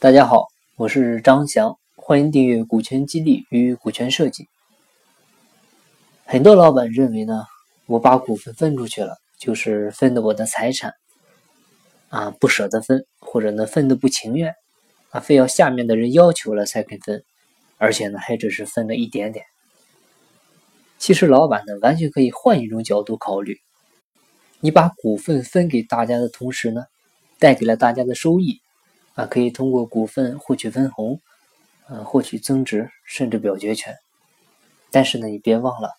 大家好，我是张翔，欢迎订阅股权激励与股权设计。很多老板认为呢，我把股份分出去了，就是分的我的财产啊，不舍得分，或者呢分的不情愿啊，非要下面的人要求了才肯分，而且呢还只是分了一点点。其实老板呢完全可以换一种角度考虑，你把股份分给大家的同时呢，带给了大家的收益。啊，可以通过股份获取分红，呃，获取增值，甚至表决权。但是呢，你别忘了，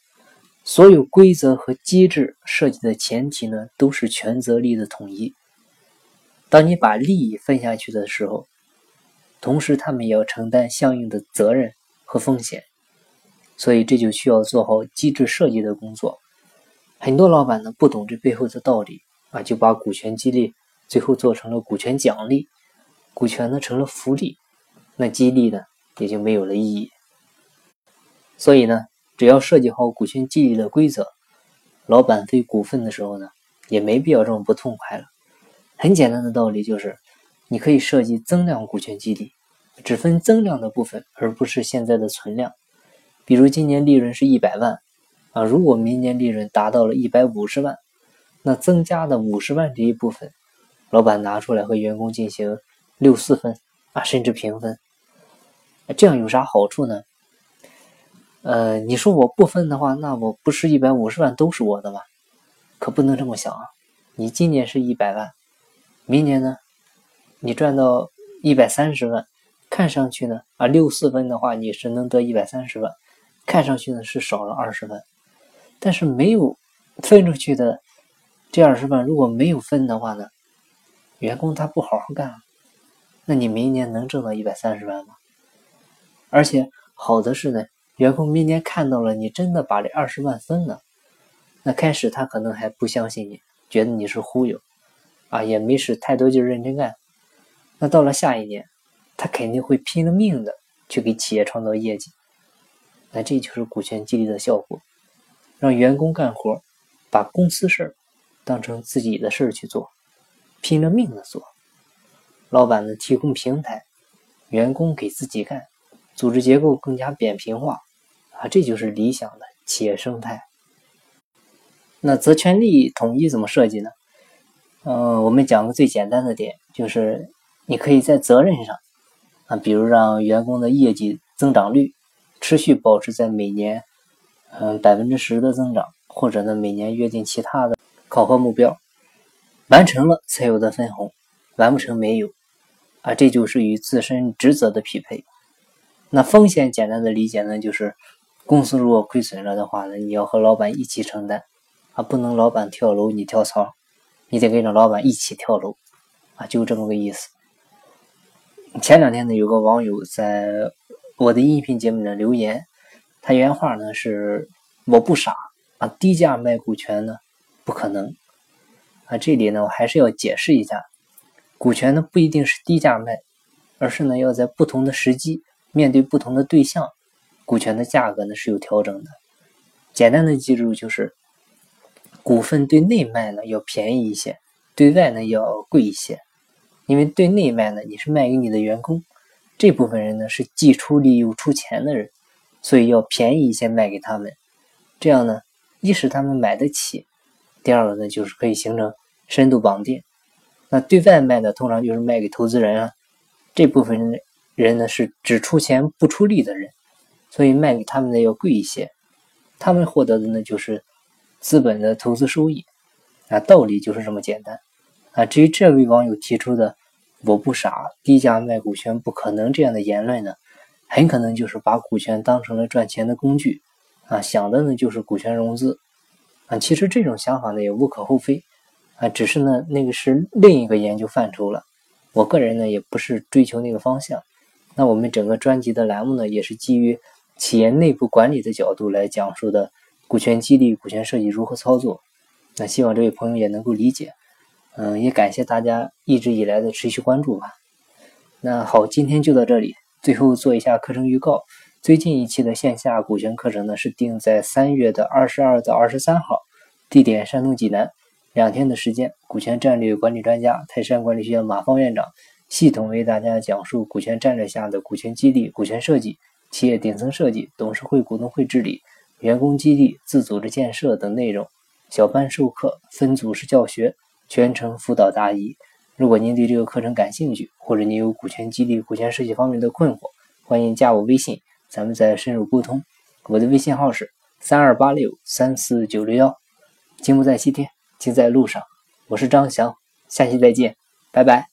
所有规则和机制设计的前提呢，都是权责利的统一。当你把利益分下去的时候，同时他们也要承担相应的责任和风险。所以这就需要做好机制设计的工作。很多老板呢不懂这背后的道理啊，就把股权激励最后做成了股权奖励。股权呢成了福利，那激励呢也就没有了意义。所以呢，只要设计好股权激励的规则，老板分股份的时候呢，也没必要这么不痛快了。很简单的道理就是，你可以设计增量股权激励，只分增量的部分，而不是现在的存量。比如今年利润是一百万啊，如果明年利润达到了一百五十万，那增加的五十万这一部分，老板拿出来和员工进行。六四分啊，甚至平分，这样有啥好处呢？呃，你说我不分的话，那我不是一百五十万都是我的吗？可不能这么想啊！你今年是一百万，明年呢，你赚到一百三十万，看上去呢啊，六四分的话你是能得一百三十万，看上去呢是少了二十万，但是没有分出去的这二十万，如果没有分的话呢，员工他不好好干。那你明年能挣到一百三十万吗？而且好的是呢，员工明年看到了你真的把这二十万分了，那开始他可能还不相信你，觉得你是忽悠，啊，也没使太多劲认真干。那到了下一年，他肯定会拼了命的去给企业创造业绩。那这就是股权激励的效果，让员工干活，把公司事儿当成自己的事儿去做，拼了命的做。老板呢提供平台，员工给自己干，组织结构更加扁平化啊，这就是理想的企业生态。那责权利统一怎么设计呢？嗯，我们讲个最简单的点，就是你可以在责任上啊，比如让员工的业绩增长率持续保持在每年嗯百分之十的增长，或者呢每年约定其他的考核目标，完成了才有的分红，完不成没有。啊，这就是与自身职责的匹配。那风险简单的理解呢，就是公司如果亏损了的话呢，你要和老板一起承担，啊，不能老板跳楼你跳槽，你得跟着老板一起跳楼，啊，就这么个意思。前两天呢，有个网友在我的音频节目里留言，他原话呢是：“我不傻啊，低价卖股权呢不可能。”啊，这里呢我还是要解释一下。股权呢不一定是低价卖，而是呢要在不同的时机面对不同的对象，股权的价格呢是有调整的。简单的记住就是，股份对内卖呢要便宜一些，对外呢要贵一些。因为对内卖呢你是卖给你的员工，这部分人呢是既出力又出钱的人，所以要便宜一些卖给他们。这样呢，一是他们买得起，第二个呢就是可以形成深度绑定。那对外卖呢，通常就是卖给投资人啊，这部分人呢是只出钱不出力的人，所以卖给他们的要贵一些，他们获得的呢就是资本的投资收益啊，道理就是这么简单啊。至于这位网友提出的“我不傻，低价卖股权不可能”这样的言论呢，很可能就是把股权当成了赚钱的工具啊，想的呢就是股权融资啊。其实这种想法呢也无可厚非。啊，只是呢，那个是另一个研究范畴了。我个人呢，也不是追求那个方向。那我们整个专辑的栏目呢，也是基于企业内部管理的角度来讲述的股权激励、股权设计如何操作。那希望这位朋友也能够理解。嗯，也感谢大家一直以来的持续关注吧。那好，今天就到这里。最后做一下课程预告：最近一期的线下股权课程呢，是定在三月的二十二到二十三号，地点山东济南。两天的时间，股权战略管理专家、泰山管理学院马方院长系统为大家讲述股权战略下的股权激励、股权设计、企业顶层设计、董事会、股东会治理、员工激励、自组织建设等内容。小班授课，分组式教学，全程辅导答疑。如果您对这个课程感兴趣，或者您有股权激励、股权设计方面的困惑，欢迎加我微信，咱们再深入沟通。我的微信号是三二八六三四九六幺。金不在西天，金在路上。我是张翔，下期再见，拜拜。